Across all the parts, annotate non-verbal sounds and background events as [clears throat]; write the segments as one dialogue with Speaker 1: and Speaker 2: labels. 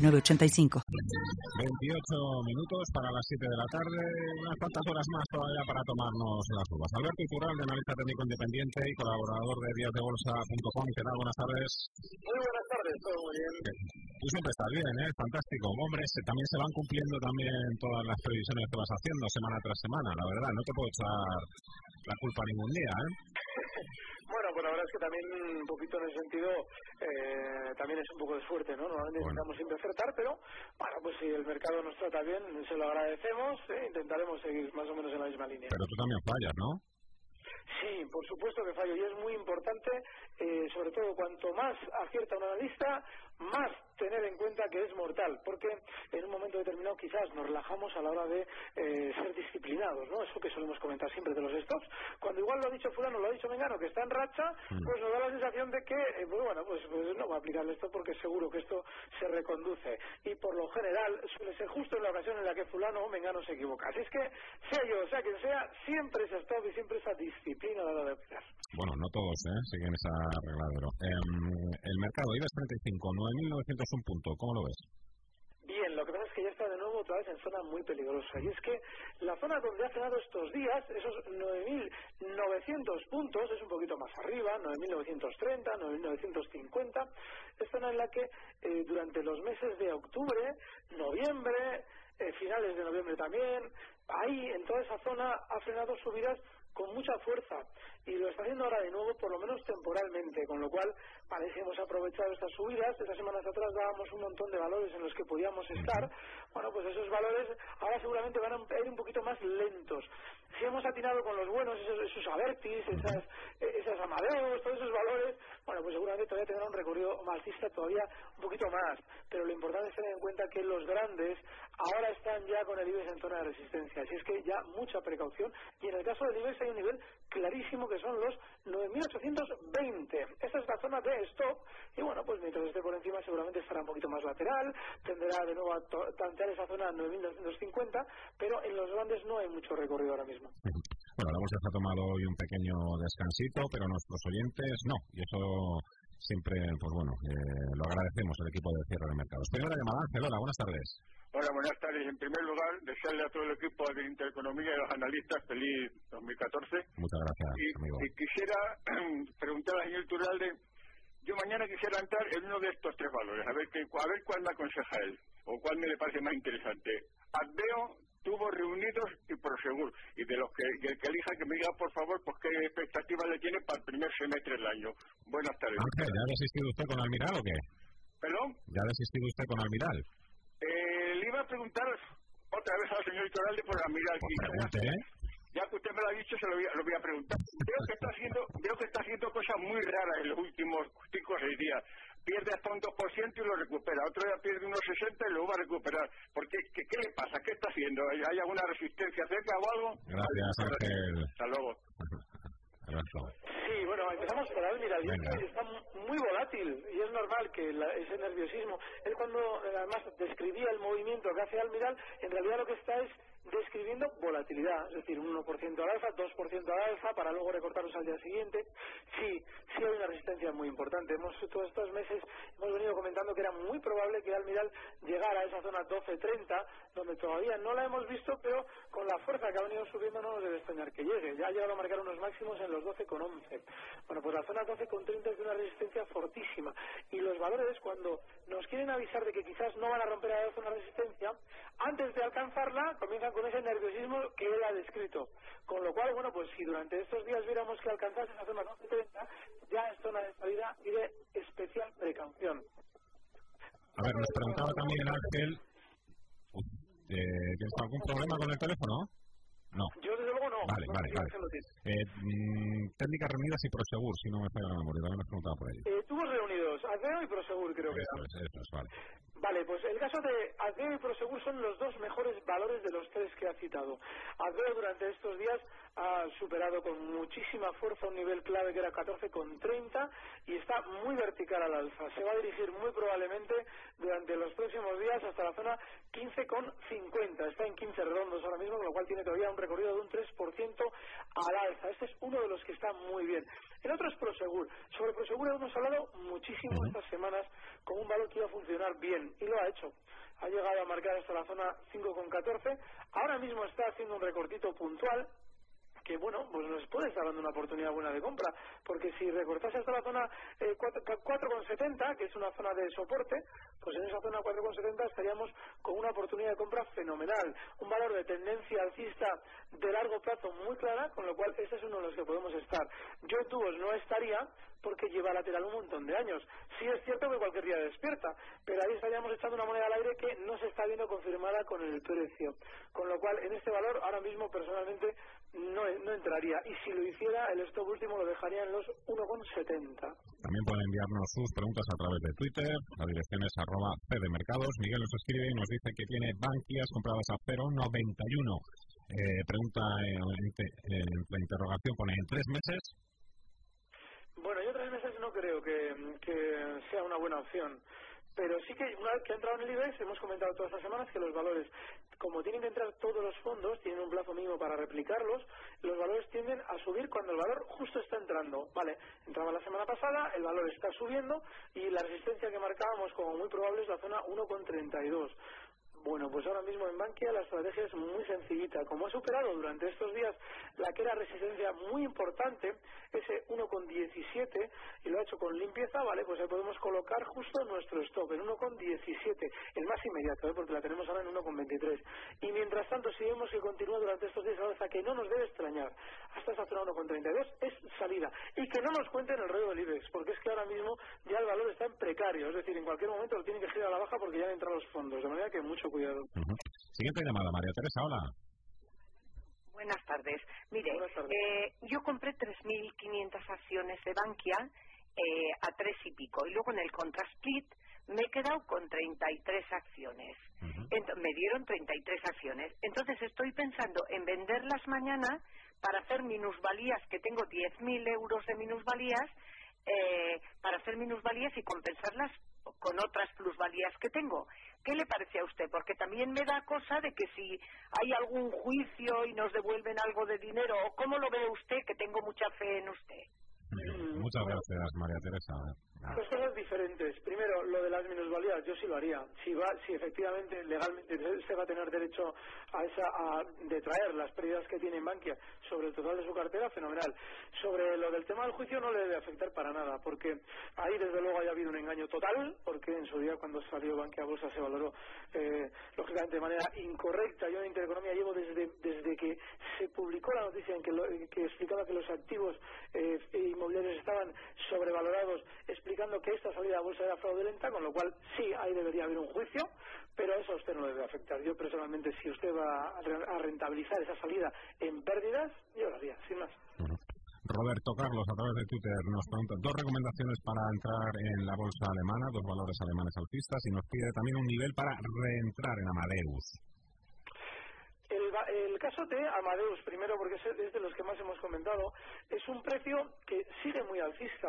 Speaker 1: 29.85. 28 minutos para las 7 de la tarde, unas cuantas horas más todavía para tomarnos las uvas. Alberto Iturral, de analista técnico independiente y colaborador de díasdebolsa.com. ¿Qué tal? Buenas tardes.
Speaker 2: Muy buenas tardes, todo muy bien.
Speaker 1: Tú siempre estás bien, ¿eh? Fantástico. Hombre, también se van cumpliendo también todas las previsiones que vas haciendo semana tras semana, la verdad. No te puedo echar la culpa ningún día, ¿eh? [laughs] [laughs]
Speaker 2: Pues la verdad es que también un poquito en ese sentido eh, también es un poco de suerte, ¿no? Normalmente intentamos siempre acertar, pero bueno, pues si el mercado nos trata bien, se lo agradecemos, e intentaremos seguir más o menos en la misma línea.
Speaker 1: Pero tú también fallas, ¿no?
Speaker 2: Sí, por supuesto que fallo y es muy importante, eh, sobre todo cuanto más acierta un analista, más tener en cuenta que es mortal, porque en un momento determinado quizás nos relajamos a la hora de eh, ser disciplinados, ¿no? Eso que solemos comentar siempre de los stops. Cuando igual lo ha dicho fulano, lo ha dicho Mengano, que está en racha, mm. pues nos da la sensación de que, eh, pues bueno, pues, pues, no va a aplicar esto porque seguro que esto se reconduce. Y por lo general suele ser justo en la ocasión en la que fulano o Mengano se equivoca. Así es que, sea yo, sea quien sea, siempre ese stop y siempre esa disciplina a la hora de aplicar.
Speaker 1: Bueno, no todos, ¿eh? Siguen esa. Eh, el mercado IBEX 35, 9.901 punto. ¿Cómo lo ves?
Speaker 2: Bien, lo que pasa es que ya está de nuevo otra vez en zona muy peligrosa. Y es que la zona donde ha cenado estos días, esos 9.900 puntos, es un poquito más arriba, 9.930, 9.950, es zona en la que eh, durante los meses de octubre, noviembre, eh, finales de noviembre también, ahí en toda esa zona ha frenado subidas con mucha fuerza y lo está haciendo ahora de nuevo, por lo menos temporalmente, con lo cual parece que hemos aprovechado estas subidas. Estas semanas atrás dábamos un montón de valores en los que podíamos estar. Bueno, pues esos valores ahora seguramente van a ir un poquito más lentos. Si hemos atinado con los buenos, esos, esos Avertis, esas, esas Amadeus, todos esos valores, bueno, pues seguramente todavía tendrán un recorrido alcista todavía un poquito más. Pero lo importante es tener en cuenta que los grandes ahora están ya con el IBEX en zona de resistencia. Así es que ya mucha precaución. Y en el caso del IBEX hay un nivel clarísimo que son los 9.820. Esta es la zona de stop y bueno, pues mientras esté por encima seguramente estará un poquito más lateral, tendrá de nuevo a tantear esa zona 9.950, pero en los grandes no hay mucho recorrido ahora mismo.
Speaker 1: Bueno, la bolsa se ha tomado hoy un pequeño descansito, pero nuestros oyentes no, y eso siempre, pues bueno, eh, lo agradecemos al equipo de cierre de mercados. Primera llamada, Ángel, hola, buenas tardes.
Speaker 3: Hola, buenas tardes. En primer lugar, desearle a todo el equipo de Intereconomía y a los analistas feliz 2014.
Speaker 1: Muchas gracias,
Speaker 3: y,
Speaker 1: amigo.
Speaker 3: Y quisiera [clears throat] preguntar al señor Turalde, yo mañana quisiera entrar en uno de estos tres valores, a ver, que, a ver cuál me aconseja él, o cuál me le parece más interesante. Adveo, tuvo reunidos y Prosegur. Y de los que, el que elija que me diga, por favor, pues qué expectativas le tiene para el primer semestre del año. Buenas tardes.
Speaker 1: Ángel, ¿ya ha desistido usted con Almiral o qué?
Speaker 3: ¿Perdón?
Speaker 1: ¿Ya ha desistido usted con Almiral?
Speaker 3: Eh, le iba a preguntar otra vez al señor Iturralde por Almiral.
Speaker 1: Pues.
Speaker 3: Ya que usted me lo ha dicho, se lo voy a, lo voy a preguntar. Veo que está haciendo, veo que está haciendo cosas muy raras en los últimos cinco o seis días pierde hasta un 2% y lo recupera. Otro día pierde unos 60 y lo va a recuperar. ¿Por qué, qué, le pasa? ¿Qué está haciendo? ¿Hay alguna resistencia cerca o algo?
Speaker 1: Gracias, Ángel.
Speaker 3: Hasta luego.
Speaker 2: Sí, bueno, empezamos por Almiral. Está muy volátil y es normal que ese nerviosismo. Él cuando además describía el movimiento que hace Almiral, en realidad lo que está es describiendo volatilidad, es decir, un 1% al alza, 2% al alza, para luego recortarlos al día siguiente. Sí, sí hay una resistencia muy importante. Hemos todos estos meses hemos que era muy probable que Almiral llegara a esa zona 12.30, donde todavía no la hemos visto, pero con la fuerza que ha venido subiendo no nos debe extrañar que llegue. Ya ha llegado a marcar unos máximos en los 12.11. Bueno, pues la zona 12.30 es de una resistencia fortísima. Y los valores, cuando nos quieren avisar de que quizás no van a romper a la zona de resistencia, antes de alcanzarla, comienzan con ese nerviosismo que él ha descrito. Con lo cual, bueno, pues si durante estos días viéramos que alcanzase esa zona 12.30, ya es zona de salida y de especial precaución.
Speaker 1: A ver, nos preguntaba también Ángel, eh, ¿tienes algún problema con el teléfono? No.
Speaker 2: Yo desde luego no.
Speaker 1: Vale, vale, vale. Eh, mm, técnicas reunidas y Prosegur, si no me falla la memoria, también me preguntaba por ello.
Speaker 2: Eh, tubos reunidos, Azeo y Prosegur creo que
Speaker 1: es, eso es, vale.
Speaker 2: Vale, pues el caso de Azeo y Prosegur son los dos mejores valores de los tres que ha citado. Azeo durante estos días ha superado con muchísima fuerza un nivel clave que era 14,30 y está muy vertical al alza. Se va a dirigir muy probablemente durante los próximos días hasta la zona 15,50. Está en 15 redondos ahora mismo, con lo cual tiene todavía un recorrido de un 3% al alza. Este es uno de los que está muy bien. El otro es Prosegur. Sobre Prosegur hemos hablado muchísimo estas semanas con un valor que iba a funcionar bien y lo ha hecho ha llegado a marcar hasta la zona 5,14. Ahora mismo está haciendo un recortito puntual que bueno, pues nos puede estar dando una oportunidad buena de compra, porque si recortase hasta la zona eh, 4,70, que es una zona de soporte, pues en esa zona 4,70 estaríamos con una oportunidad de compra fenomenal, un valor de tendencia alcista de largo plazo muy clara, con lo cual ese es uno de los que podemos estar. Yo en tubos no estaría porque lleva lateral un montón de años. Sí es cierto que cualquier día despierta, pero ahí estaríamos echando una moneda al aire que no se está viendo confirmada con el precio. Con lo cual, en este valor, ahora mismo personalmente no, no entraría. Y si lo hiciera, el stop último lo dejaría en los 1,70.
Speaker 1: También pueden enviarnos sus preguntas a través de Twitter. La dirección es arroba Mercados. Miguel nos escribe y nos dice que tiene banquias compradas a 0,91. Eh, pregunta en, la interrogación pone en tres meses.
Speaker 2: Bueno, yo tres meses no creo que, que sea una buena opción pero sí que una vez que ha entrado en el IBEX hemos comentado todas las semanas que los valores como tienen que entrar todos los fondos, tienen un plazo mínimo para replicarlos, los valores tienden a subir cuando el valor justo está entrando. Vale, entraba la semana pasada, el valor está subiendo y la resistencia que marcábamos como muy probable es la zona 1,32. Bueno, pues ahora mismo en Bankia la estrategia es muy sencillita. Como ha superado durante estos días la que era resistencia muy importante, ese 1,17, y lo ha hecho con limpieza, vale, pues ahí podemos colocar justo nuestro stop en 1,17, el más inmediato, ¿eh? porque la tenemos ahora en 1,23. Y mientras tanto, si vemos que continúa durante estos días alza, que no nos debe extrañar, hasta esa zona 1,32 es salida. Y que no nos cuenten el rollo del IBEX, porque es que ahora mismo ya el valor está en precario, es decir, en cualquier momento lo tienen que girar a la baja porque ya han entrado los fondos, de manera que mucho cuidado.
Speaker 1: Siguiente llamada, María Teresa, hola.
Speaker 4: Buenas tardes. Mire, Eh, yo compré 3.500 acciones de Bankia eh, a tres y pico y luego en el contrasplit me he quedado con 33 acciones. me dieron 33 acciones. Entonces estoy pensando en venderlas mañana para hacer minusvalías, que tengo 10.000 euros de minusvalías, eh, para hacer minusvalías y compensarlas con otras plusvalías que tengo. ¿Qué le parece a usted? Porque también me da cosa de que si hay algún juicio y nos devuelven algo de dinero, ¿cómo lo ve usted? Que tengo mucha fe en usted.
Speaker 1: Muchas gracias, María Teresa.
Speaker 2: Dos cosas diferentes. Primero, lo de las minusvalías, yo sí lo haría. Si va, si efectivamente legalmente se va a tener derecho a esa a detraer las pérdidas que tiene en Bankia sobre el total de su cartera, fenomenal. Sobre lo del tema del juicio no le debe afectar para nada, porque ahí desde luego haya habido un engaño total, porque en su día cuando salió Bankia Bolsa se valoró eh, lógicamente de manera incorrecta. Yo en Intereconomía llevo desde desde que se publicó la noticia en que, que explicaba que los activos eh, inmobiliarios estaban sobrevalorados explicando que esta salida a bolsa era fraudulenta, con lo cual sí, ahí debería haber un juicio, pero eso a usted no le debe afectar. Yo personalmente, si usted va a rentabilizar esa salida en pérdidas, yo lo haría, sin más.
Speaker 1: Roberto Carlos, a través de Twitter, nos pregunta dos recomendaciones para entrar en la bolsa alemana, dos valores alemanes alcistas, y nos pide también un nivel para reentrar en Amadeus.
Speaker 2: El, caso de Amadeus, primero porque es de los que más hemos comentado, es un precio que sigue muy alcista.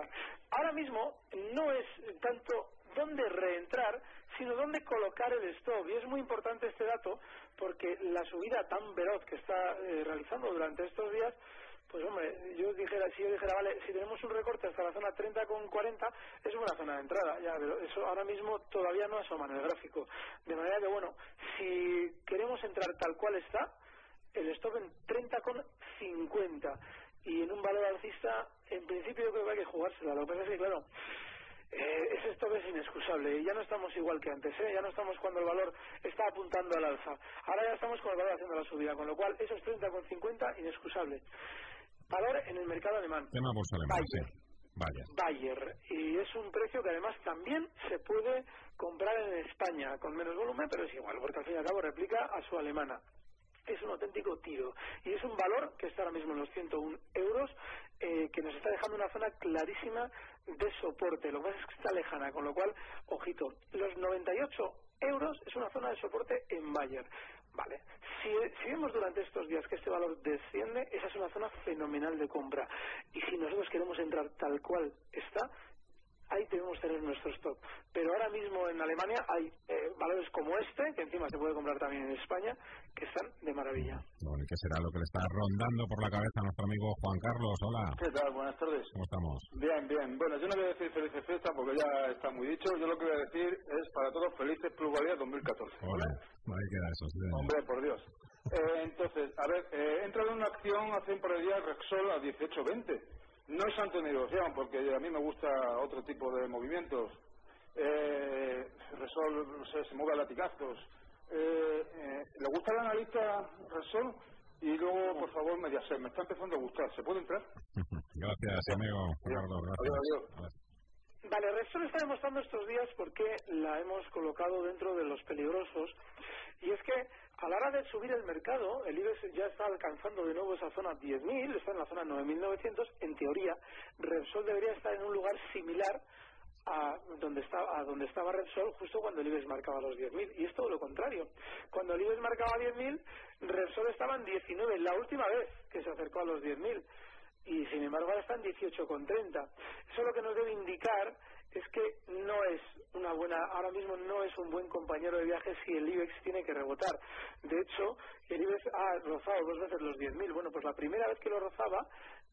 Speaker 2: Ahora mismo no es tanto dónde reentrar, sino dónde colocar el stop. Y es muy importante este dato porque la subida tan veloz que está eh, realizando durante estos días pues hombre, yo dijera, si yo dijera, vale, si tenemos un recorte hasta la zona 30 con 40, es buena zona de entrada, ya, pero eso ahora mismo todavía no asoma en el gráfico. De manera que, bueno, entrar tal cual está, el stop en 30 con 50 y en un valor alcista, en principio yo creo que hay que jugársela. Lo que pasa es que, claro, eh, ese stop es inexcusable y ya no estamos igual que antes, ¿eh? ya no estamos cuando el valor está apuntando al alza. Ahora ya estamos con el valor haciendo la subida, con lo cual esos 30 con 50 inexcusable valor en el mercado alemán.
Speaker 1: Tema bolsa
Speaker 2: Bayer. Bayer. Bayer. Y es un precio que además también se puede comprar en España con menos volumen, pero es igual, porque al fin y al cabo replica a su alemana. es un auténtico tiro. Y es un valor que está ahora mismo en los 101 euros, eh, que nos está dejando una zona clarísima de soporte. Lo que es que está lejana, con lo cual, ojito, los 98 euros es una zona de soporte en Bayer. Vale. Si, si, vemos durante estos días que este valor desciende, esa es una zona fenomenal de compra. Y si nosotros queremos entrar tal cual está, ahí debemos tener nuestro stock. Pero ahora mismo en Alemania hay eh, valores como este, que encima se puede comprar también en España, que están de maravilla.
Speaker 1: Bueno, ¿y qué será lo que le está rondando por la cabeza a nuestro amigo Juan Carlos? Hola.
Speaker 5: ¿Qué tal? Buenas tardes.
Speaker 1: ¿Cómo estamos?
Speaker 5: Bien, bien. Bueno, yo no voy a decir felices fiestas porque ya está muy dicho. Yo lo que voy a decir es para todos felices plusvalías 2014.
Speaker 1: Hola. Ahí queda eso. Sí.
Speaker 5: Hombre, por Dios. Eh, entonces, a ver, eh, he entrado en una acción hace un par de días Rexol a 18.20 no es antinegociación, porque a mí me gusta otro tipo de movimientos. Eh, Resol se mueve a latigazos. Eh, eh, ¿Le gusta el analista Resol? Y luego, por favor, Mediaset. Me está empezando a gustar. ¿Se puede entrar? [laughs]
Speaker 1: gracias, amigo. Gracias.
Speaker 2: Vale, Resol está demostrando estos días por qué la hemos colocado dentro de los peligrosos. Y es que a la hora de subir el mercado, el IBEX ya está alcanzando de nuevo esa zona 10.000, está en la zona 9.900. En teoría, Repsol debería estar en un lugar similar a donde, estaba, a donde estaba Repsol justo cuando el IBEX marcaba los 10.000. Y es todo lo contrario. Cuando el IBEX marcaba 10.000, Repsol estaba en 19, la última vez que se acercó a los 10.000. Y sin embargo ahora está en 18,30. Eso lo que nos debe indicar es que no es una buena, ahora mismo no es un buen compañero de viaje si el IBEX tiene que rebotar. De hecho, el IBEX ha rozado dos veces los 10.000. Bueno, pues la primera vez que lo rozaba,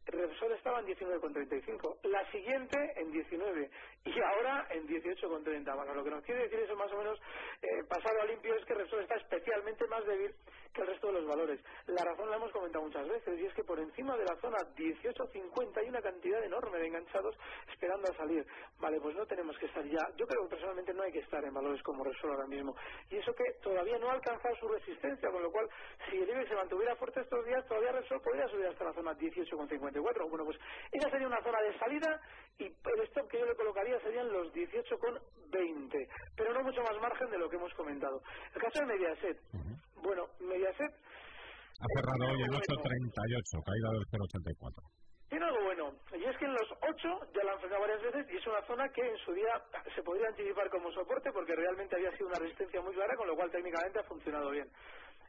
Speaker 2: Repsol estaba en 19,35, la siguiente en 19 y ahora en 18,30. Bueno, lo que nos quiere decir eso más o menos eh, pasado a limpio es que Repsol está especialmente más débil que el resto de los valores. La razón la hemos comentado muchas veces y es que por encima de la zona 18,50 hay una cantidad enorme de enganchados esperando a salir. Vale, pues no tenemos que estar ya. Yo creo que personalmente no hay que estar en valores como Repsol ahora mismo. Y eso que todavía no ha alcanzado su resistencia, con lo cual si el IBEX se mantuviera fuerte estos días, todavía Repsol podría subir hasta la zona 18,50 bueno, pues esa sería una zona de salida y el stop que yo le colocaría serían los 18,20, pero no mucho más margen de lo que hemos comentado. El caso de Mediaset. Bueno, Mediaset.
Speaker 1: Ha cerrado hoy en 8,38, caída del 0,84.
Speaker 2: Tiene algo bueno, y es que en los 8 ya la han frenado varias veces y es una zona que en su día se podría anticipar como soporte porque realmente había sido una resistencia muy clara, con lo cual técnicamente ha funcionado bien.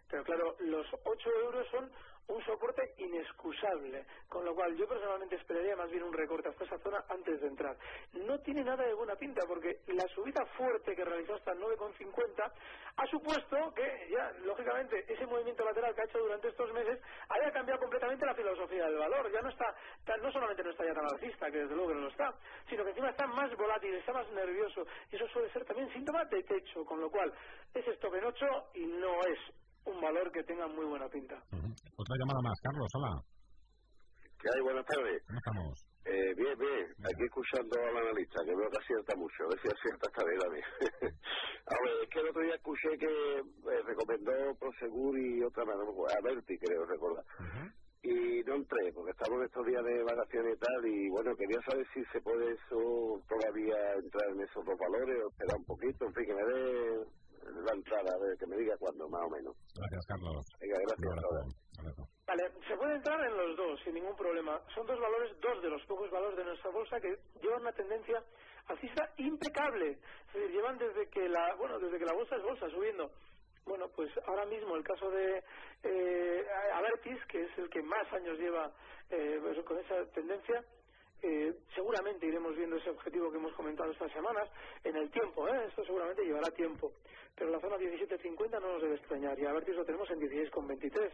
Speaker 2: Pero claro, los 8 euros son un soporte inexcusable, con lo cual yo personalmente esperaría más bien un recorte hasta esa zona antes de entrar. No tiene nada de buena pinta porque la subida fuerte que realizó hasta el 9,50 ha supuesto que ya, lógicamente, ese movimiento lateral que ha hecho durante estos meses haya cambiado completamente la filosofía del valor. Ya no está, no solamente no está ya tan alcista, que desde luego que no lo está, sino que encima está más volátil, está más nervioso y eso suele ser también síntoma de techo, con lo cual es esto en 8 y no es un valor que tenga muy buena pinta.
Speaker 1: Otra llamada más, Carlos, hola.
Speaker 6: ¿Qué hay? Buenas tardes.
Speaker 1: ¿Cómo estamos?
Speaker 6: Eh, bien, bien. Aquí escuchando al analista, que veo que acierta mucho. A ver si acierta esta vez también. [laughs] a ver, es que el otro día escuché que eh, recomendó Prosegur y otra más, a Berti, creo recordar. Y no entré, porque estamos en estos días de vacaciones y tal, y bueno, quería saber si se puede eso todavía entrar en esos dos valores o esperar un poquito, en fin, que me dé la entrada, a ver, que me diga cuándo, más o menos.
Speaker 1: Gracias, Carlos.
Speaker 6: Venga, gracias.
Speaker 2: Vale, se puede entrar en los dos sin ningún problema. Son dos valores, dos de los pocos valores de nuestra bolsa que llevan una tendencia alcista impecable. Es decir, llevan desde que la, bueno, desde que la bolsa es bolsa subiendo. Bueno, pues ahora mismo el caso de eh, Avertis, que es el que más años lleva eh, pues con esa tendencia, eh, seguramente iremos viendo ese objetivo que hemos comentado estas semanas en el tiempo, ¿eh? esto seguramente llevará tiempo, pero la zona 17.50 no nos debe extrañar y a ver si lo tenemos en 16.23.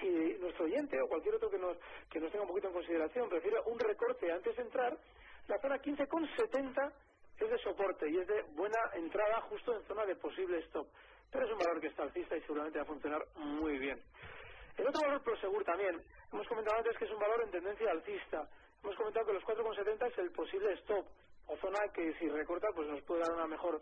Speaker 2: Si nuestro oyente o cualquier otro que nos, que nos tenga un poquito en consideración prefiere un recorte antes de entrar, la zona 15.70 es de soporte y es de buena entrada justo en zona de posible stop, pero es un valor que está alcista y seguramente va a funcionar muy bien. El otro valor Prosegur también, hemos comentado antes que es un valor en tendencia alcista hemos comentado que los 4,70 es el posible stop o zona que si recorta pues nos puede dar una mejor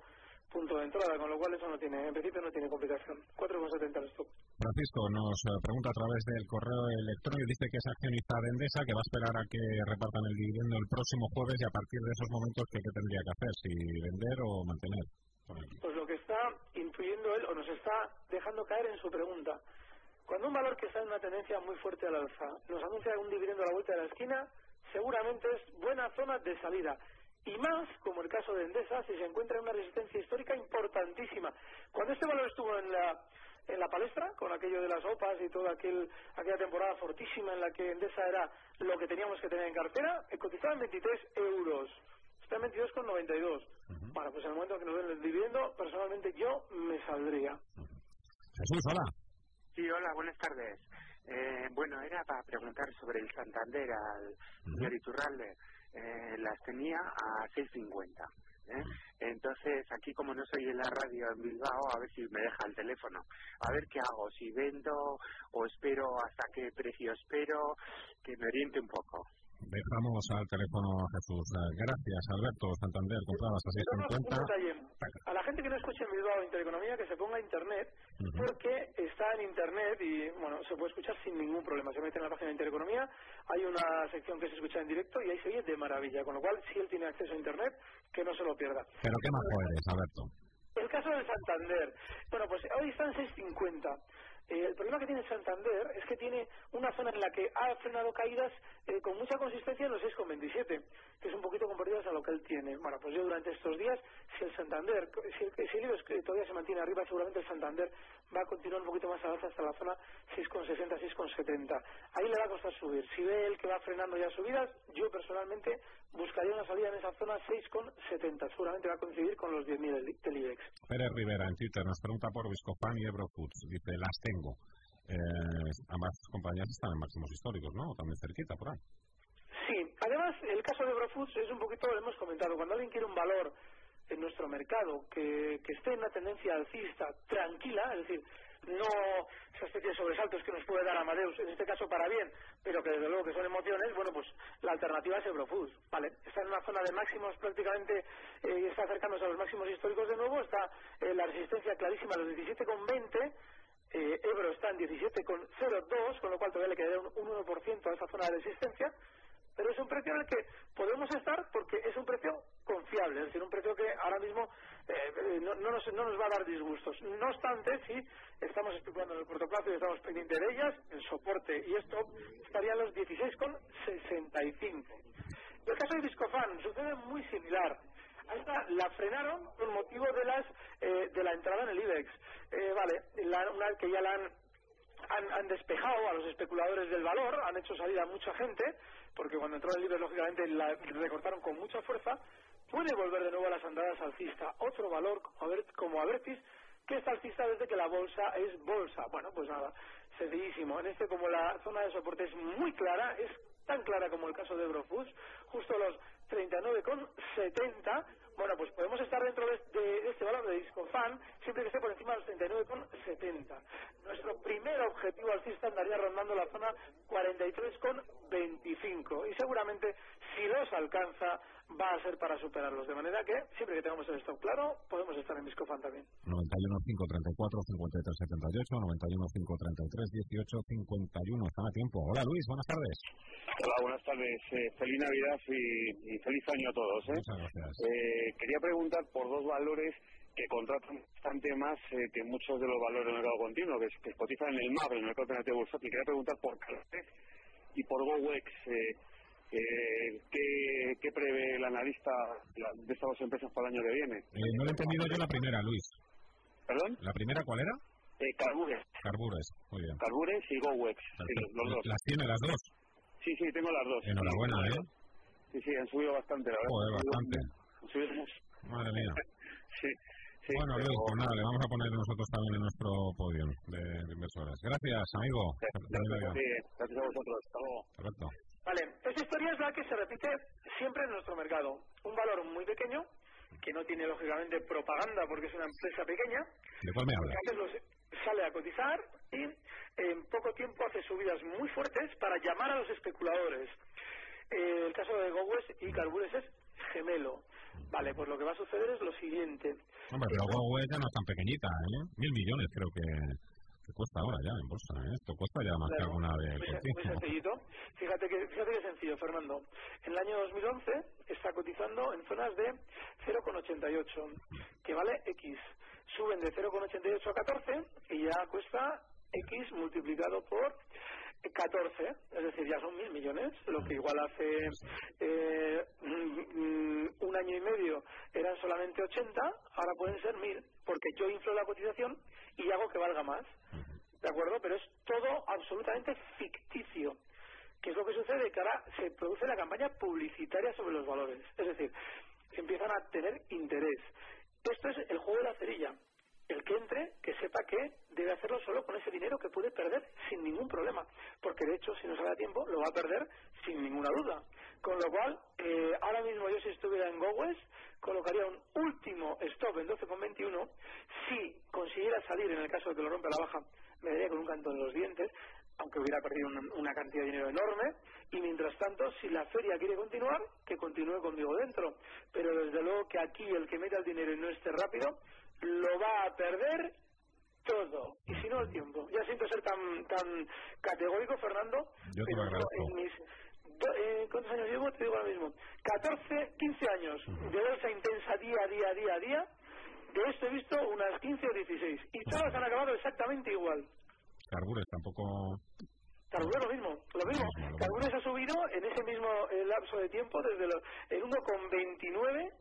Speaker 2: punto de entrada, con lo cual eso no tiene, en principio no tiene complicación. 4,70 el stop.
Speaker 1: Francisco nos eh, pregunta a través del correo electrónico, dice que es accionista de Endesa, que va a esperar a que repartan el dividendo el próximo jueves y a partir de esos momentos, ¿qué, qué tendría que hacer? ¿Si vender o mantener?
Speaker 2: Pues lo que está influyendo él, o nos está dejando caer en su pregunta, Cuando un valor que está en una tendencia muy fuerte al alza nos anuncia un dividendo a la vuelta de la esquina, seguramente es buena zona de salida. Y más, como el caso de Endesa, si se encuentra en una resistencia histórica importantísima. Cuando este valor estuvo en la, en la palestra, con aquello de las OPAs y toda aquel, aquella temporada fortísima en la que Endesa era lo que teníamos que tener en cartera, cotizaba en 23 euros. Está en 22,92. Bueno, pues en el momento que nos den el dividendo, personalmente yo me saldría.
Speaker 1: Jesús, hola.
Speaker 7: Sí, hola, buenas tardes. Eh, bueno, era para preguntar sobre el Santander al señor Iturralde. Eh, las tenía a 6.50. ¿eh? Entonces, aquí como no soy en la radio en Bilbao, a ver si me deja el teléfono. A ver qué hago, si vendo o espero hasta qué precio espero, que me oriente un poco.
Speaker 1: Dejamos al teléfono a Jesús. Eh, gracias, Alberto Santander, comprabas a
Speaker 2: 650. A la gente que no escuche en Bilbao Intereconomía, que se ponga a Internet, porque está en Internet y, bueno, se puede escuchar sin ningún problema. Se mete en la página de Intereconomía, hay una sección que se escucha en directo y ahí se oye de maravilla. Con lo cual, si él tiene acceso a Internet, que no se lo pierda.
Speaker 1: ¿Pero qué más eres, Alberto?
Speaker 2: El caso del Santander. Bueno, pues hoy está en 650. Eh, el problema que tiene Santander es que tiene una zona en la que ha frenado caídas eh, con mucha consistencia en los 6,27, que es un poquito comparadas a lo que él tiene. Bueno, pues yo durante estos días, si el Santander, si el, si el todavía se mantiene arriba, seguramente el Santander va a continuar un poquito más abajo hasta la zona 6,60, 6,70. Ahí le va a costar subir. Si ve él que va frenando ya subidas, yo personalmente buscaría una salida en esa zona 6,70. Seguramente va a coincidir con los 10.000 del IBEX.
Speaker 1: Pérez Rivera en Twitter nos pregunta por Viscofan y Eurofoods. Dice, las tengo. Eh, ambas compañías están en máximos históricos, ¿no? También cerquita por ahí.
Speaker 2: Sí, además el caso de Eurofoods es un poquito, lo hemos comentado, cuando alguien quiere un valor en nuestro mercado que, esté en una tendencia alcista tranquila, es decir, no esa especie de sobresaltos que nos puede dar Amadeus, en este caso para bien, pero que desde luego que son emociones, bueno, pues la alternativa es Eurofoods, ¿vale? Está en una zona de máximos prácticamente, eh, está acercándose a los máximos históricos de nuevo, está eh, la resistencia clarísima a los 17,20, eh, Ebro está en 17,02, con lo cual todavía le quedaría un, un 1% a esa zona de resistencia, pero es un precio en el que podemos estar porque es un precio confiable, es decir, un precio que ahora mismo eh, no, nos, no, nos, va a dar disgustos. No obstante, si estamos especulando en el corto plazo y estamos pendientes de ellas, el soporte y esto estarían los 16,65. El caso de Viscofan sucede muy similar. Esta la frenaron por motivo de las eh, de la entrada en el IBEX. Eh, vale, la, una vez que ya la han han, han, despejado a los especuladores del valor, han hecho salir a mucha gente, porque cuando entró el IBEX, lógicamente, la recortaron con mucha fuerza, puede volver de nuevo a las andadas alcista. Otro valor como Avertis, que es alcista desde que la bolsa es bolsa. Bueno, pues nada, sencillísimo. En este, como la zona de soporte es muy clara, es tan clara como el caso de Eurofoods, justo los 39,70 bueno, pues podemos estar dentro de, este valor de Discofan siempre que esté por encima de los 39,70. Nuestro primer objetivo alcista andaría rondando la zona 43,25 y seguramente si los alcanza va a ser para superarlos. De manera que siempre que tengamos el stock claro, podemos estar en Discofan también.
Speaker 1: 91 534 53 78, 91 533 18 51. Están a tiempo. Hola Luis, buenas tardes.
Speaker 8: Hola, buenas tardes. Eh, feliz Navidad y, feliz año a todos. ¿eh?
Speaker 1: Muchas gracias.
Speaker 8: Eh, quería preguntar por dos valores que contratan bastante más eh, que muchos de los valores del mercado continuo, que, que cotizan en el MAP, en el mercado alternativo bursátil. Quería preguntar por Caltech y por GoWex. ¿Qué, ¿Qué prevé el analista de estas dos empresas para el año que viene?
Speaker 1: no lo he entendido yo la primera, Luis.
Speaker 8: ¿Perdón?
Speaker 1: ¿La primera cuál era?
Speaker 8: Carbures.
Speaker 1: Carbures, muy bien.
Speaker 8: Carbures y GoWex.
Speaker 1: los dos. ¿Las tiene las dos?
Speaker 8: Sí, sí, tengo las dos.
Speaker 1: Enhorabuena, ¿eh?
Speaker 8: Sí, sí, han subido bastante, la verdad.
Speaker 1: Joder, bastante.
Speaker 8: Han subido mucho.
Speaker 1: Madre mía. [laughs]
Speaker 8: sí. Sí,
Speaker 1: bueno, Luis, pues nada, le vamos a poner nosotros también en nuestro podio de, inversores. Gracias, amigo.
Speaker 8: Gracias, sí, gracias a vosotros. Hasta luego.
Speaker 1: Perfecto.
Speaker 2: Vale, esta historia es la que se repite siempre en nuestro mercado. Un valor muy pequeño, que no tiene lógicamente propaganda porque es una empresa pequeña.
Speaker 1: ¿De cuál me hablas?
Speaker 2: sale a cotizar y en poco tiempo hace subidas muy fuertes para llamar a los especuladores. Eh, el caso de Gowes y Carbures es gemelo. Vale, pues lo que va a suceder es lo siguiente.
Speaker 1: Hombre, pero Gowes ya no es tan pequeñita, ¿eh? Mil millones creo que, cuesta ahora ya en bolsa, ¿eh? Esto cuesta ya más que alguna de
Speaker 2: muy, muy sencillito. Fíjate que, fíjate que sencillo, Fernando. En el año 2011 está cotizando en zonas de 0,88, que vale X suben de 0,88 a 14 y ya cuesta X multiplicado por 14, es decir, ya son mil millones, lo que igual hace eh, mm, un año y medio eran solamente 80, ahora pueden ser mil, porque yo inflo la cotización y hago que valga más. ¿De acuerdo? Pero es todo absolutamente ficticio. ¿Qué es lo que sucede? Que ahora se produce la campaña publicitaria sobre los valores. Es decir, empiezan a tener interés. Esto es el juego de la cerilla que sepa que debe hacerlo solo con ese dinero que puede perder sin ningún problema, porque de hecho, si no se da tiempo, lo va a perder sin ninguna duda. Con lo cual, eh, ahora mismo yo si estuviera en GoWes, colocaría un último stop en 12,21. Si consiguiera salir, en el caso de que lo rompa la baja, me daría con un canto en los dientes, aunque hubiera perdido una, cantidad de dinero enorme, y mientras tanto, si la feria quiere continuar, que continúe conmigo dentro. Pero desde luego que aquí el que meta el dinero y no esté rápido, lo va a perder todo. Y si no, el tiempo. Ya siento ser tan tan categórico, Fernando,
Speaker 1: Yo te
Speaker 2: pero en mis eh, ¿Cuántos años llevo? Te digo ahora mismo. 14, 15 años de bolsa intensa día, día, día, día. De esto he visto unas 15 o 16. Y todas han acabado exactamente igual.
Speaker 1: Carbures tampoco.
Speaker 2: Carbures lo mismo, lo mismo. Carbures ha subido en ese mismo eh, lapso de tiempo desde el 1,29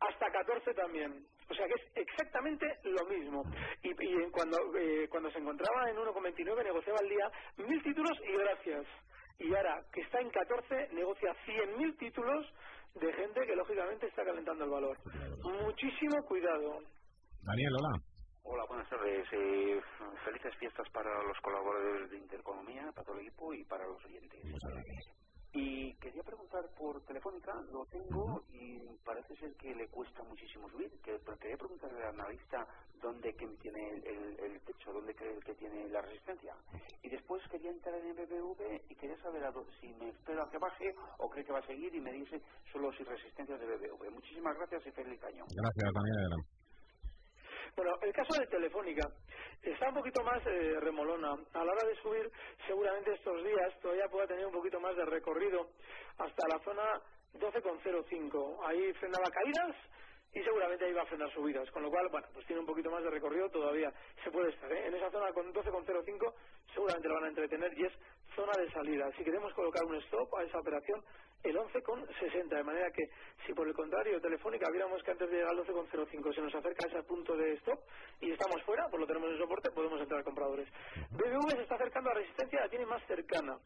Speaker 2: hasta 14 también. O sea que es exactamente lo mismo. Y, y cuando, eh, cuando se encontraba en 1,29 negociaba al día mil títulos y gracias. Y ahora que está en 14 negocia 100.000 títulos de gente que lógicamente está calentando el valor. Muchísimo cuidado.
Speaker 1: Daniel, hola.
Speaker 9: Hola, buenas tardes. Eh, felices fiestas para los colaboradores de Intereconomía, para todo el equipo y para los oyentes. Y quería preguntar por Telefónica, lo tengo y parece ser que le cuesta muchísimo subir. Que, quería preguntarle al analista dónde que tiene el, techo, dónde cree que tiene la resistencia. Y después quería entrar en BBV y quería saber si me espero a que baje o cree que va a seguir y me dice solo si resistencias de BBV. Muchísimas gracias y feliz año.
Speaker 1: Gracias.
Speaker 2: Bueno, el caso de Telefónica está un poquito más eh, remolona. A la hora de subir, seguramente estos días todavía pueda tener un poquito más de recorrido hasta la zona 12,05. Ahí frenaba caídas y seguramente ahí va a frenar subidas, con lo cual, bueno, pues tiene un poquito más de recorrido todavía. Se puede estar, ¿eh? En esa zona con 12,05 seguramente lo van a entretener y es zona de salida. Si queremos colocar un stop a esa operación, el 11,60. De manera que, si por el contrario, Telefónica viéramos que antes de llegar al 12,05 se nos acerca a ese punto de stop y estamos fuera, pues lo tenemos en soporte, podemos entrar compradores. BBV se está acercando a resistencia, la tiene más cercana.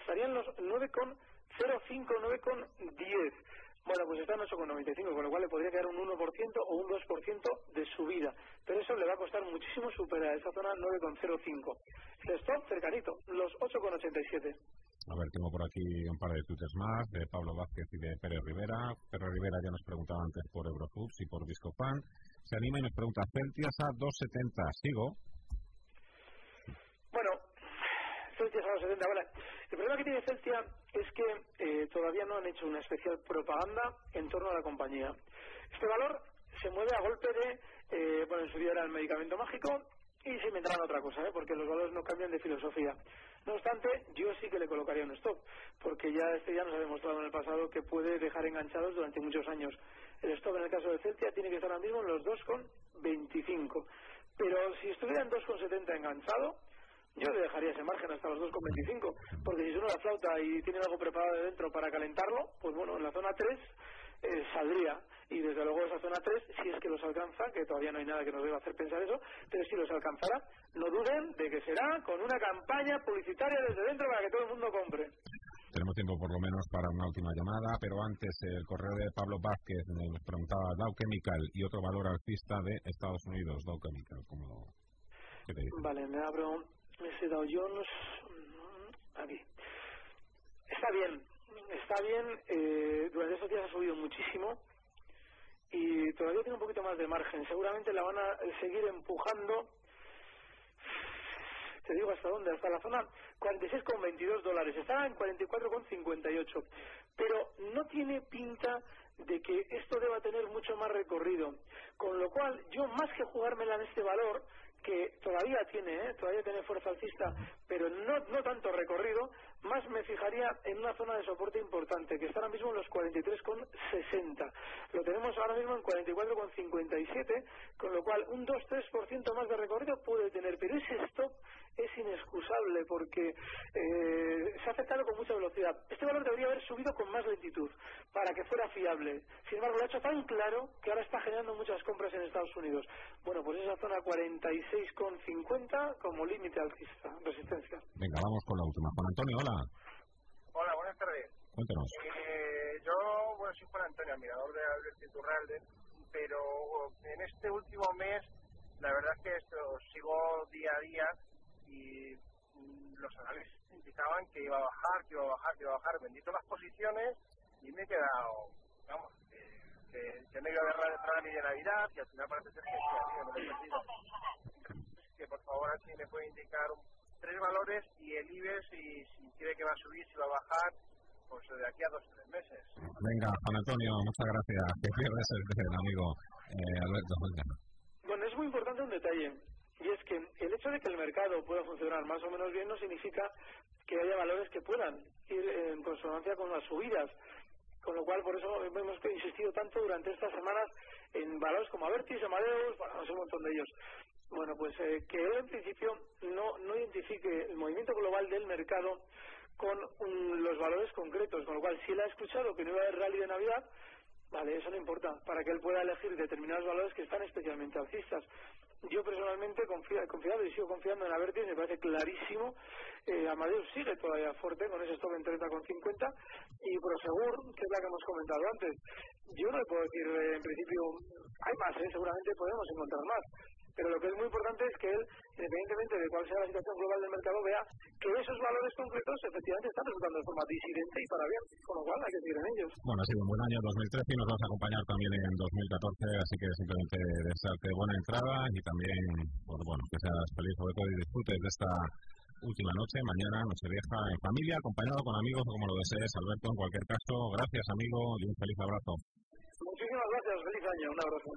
Speaker 2: Estarían los 9,05, 9,10. Bueno, pues está en 8,95, con lo cual le podría quedar un 1% o un 2% de subida. Pero eso le va a costar muchísimo superar esa zona 9,05. El stop cercanito, los 8,87.
Speaker 1: A ver, tengo por aquí un par de twitters más, de Pablo Vázquez y de Pérez Rivera. Pérez Rivera ya nos preguntaba antes por Eurofoods y por Viscofan. Se anima y nos pregunta, Celtias a 2,70, ¿sigo?
Speaker 2: Bueno, Celtias a 2,70, vale. El problema que tiene Celtia es que eh, todavía no han hecho una especial propaganda en torno a la compañía. Este valor se mueve a golpe de, eh, bueno, en su día era el medicamento mágico y se inventarán otra cosa, ¿eh? porque los valores no cambian de filosofía. No obstante, yo sí que le colocaría un stop, porque ya este ya nos ha demostrado en el pasado que puede dejar enganchados durante muchos años. El stop en el caso de Celtia tiene que estar ahora mismo en los 2,25. Pero si estuviera en 2,70 enganchado, yo le dejaría ese margen hasta los 2,25, porque si suena la flauta y tiene algo preparado de dentro para calentarlo, pues bueno, en la zona 3 eh, saldría. Y desde luego esa zona 3, si es que los alcanza, que todavía no hay nada que nos deba hacer pensar eso, pero si los alcanzará, no duden de que será con una campaña publicitaria desde dentro para que todo el mundo compre.
Speaker 1: Tenemos tiempo por lo menos para una última llamada, pero antes el correo de Pablo Vázquez nos preguntaba Dow Chemical y otro valor alcista de Estados Unidos, Dow Chemical. ¿cómo, ¿Qué te dice?
Speaker 2: Vale, me abro ese Dow Jones. Aquí. Está bien, está bien. Eh, durante estos días ha subido muchísimo y todavía tiene un poquito más de margen. Seguramente la van a seguir empujando. Te digo hasta dónde, hasta la zona 46,22 dólares. Está en 44,58. Pero no tiene pinta de que esto deba tener mucho más recorrido. Con lo cual, yo más que jugármela en este valor, que todavía tiene, ¿eh? todavía tiene fuerza alcista, pero no, no tanto recorrido, más me fijaría en una zona de soporte importante, que está ahora mismo en los 43,60. Lo tenemos ahora mismo en 44,57, con lo cual un 2-3% más de recorrido puede tener, pero ese stop es inexcusable porque eh, se ha acercado con mucha velocidad. Este valor debería haber subido con más lentitud para que fuera fiable. Sin embargo, lo ha hecho tan claro que ahora está generando muchas compras en Estados Unidos. Bueno, pues esa zona 46,50 como límite alcista, resistencia.
Speaker 1: Venga, vamos con la última. Juan Antonio, hola.
Speaker 10: Hola, buenas tardes.
Speaker 1: Cuéntanos.
Speaker 10: Eh, yo, bueno, soy Juan Antonio, admirador de Albert Iturralde, pero en este último mes, la verdad es que esto, sigo día a día y mm, los análisis indicaban que iba a bajar, que iba a bajar, que iba a bajar. Bendito las posiciones y me he quedado, vamos, que, que me iba a agarrar ni de Navidad y al final parece ser que sí, me lo Que por favor así me puede indicar tres valores y el IBEX y si quiere que va a subir, si va a bajar, pues de aquí a dos o tres meses.
Speaker 1: Venga, Juan Antonio, muchas gracias. Que pierdes el amigo eh, Alberto.
Speaker 2: Bueno, es muy importante un detalle. Y es que el hecho de que el mercado pueda funcionar más o menos bien no significa que haya valores que puedan ir en consonancia con las subidas. Con lo cual, por eso hemos insistido tanto durante estas semanas en valores como Avertis, Amadeus, bueno, un montón de ellos. Bueno, pues eh, que él en principio no, no identifique el movimiento global del mercado con los valores concretos, con lo cual si él ha escuchado que no iba a haber rally de Navidad, Vale, eso no importa, para que él pueda elegir determinados valores que están especialmente alcistas. Yo personalmente confía, confiado y sigo confiando en Avertis, me parece clarísimo. Eh, Amadeus sigue todavía fuerte con ese stop en 30,50 y Prosegur, que es la que hemos comentado antes. Yo no le puedo decir, eh, en principio, hay más, ¿eh? seguramente podemos encontrar más pero lo que es muy importante es que él, independientemente de cuál sea la situación global del mercado, vea que esos valores concretos efectivamente están resultando de forma disidente y para bien, con lo cual hay que seguir en ellos.
Speaker 1: Bueno, ha sido un buen año 2013 y nos vas a acompañar también en 2014, así que simplemente desearte buena entrada y también, pues, bueno, que seas feliz sobre todo y disfrutes de esta última noche. Mañana nos se deja en familia, acompañado con amigos, como lo desees, Alberto. En cualquier caso, gracias, amigo, y un feliz abrazo.
Speaker 2: Muchísimas gracias, feliz año, un abrazo.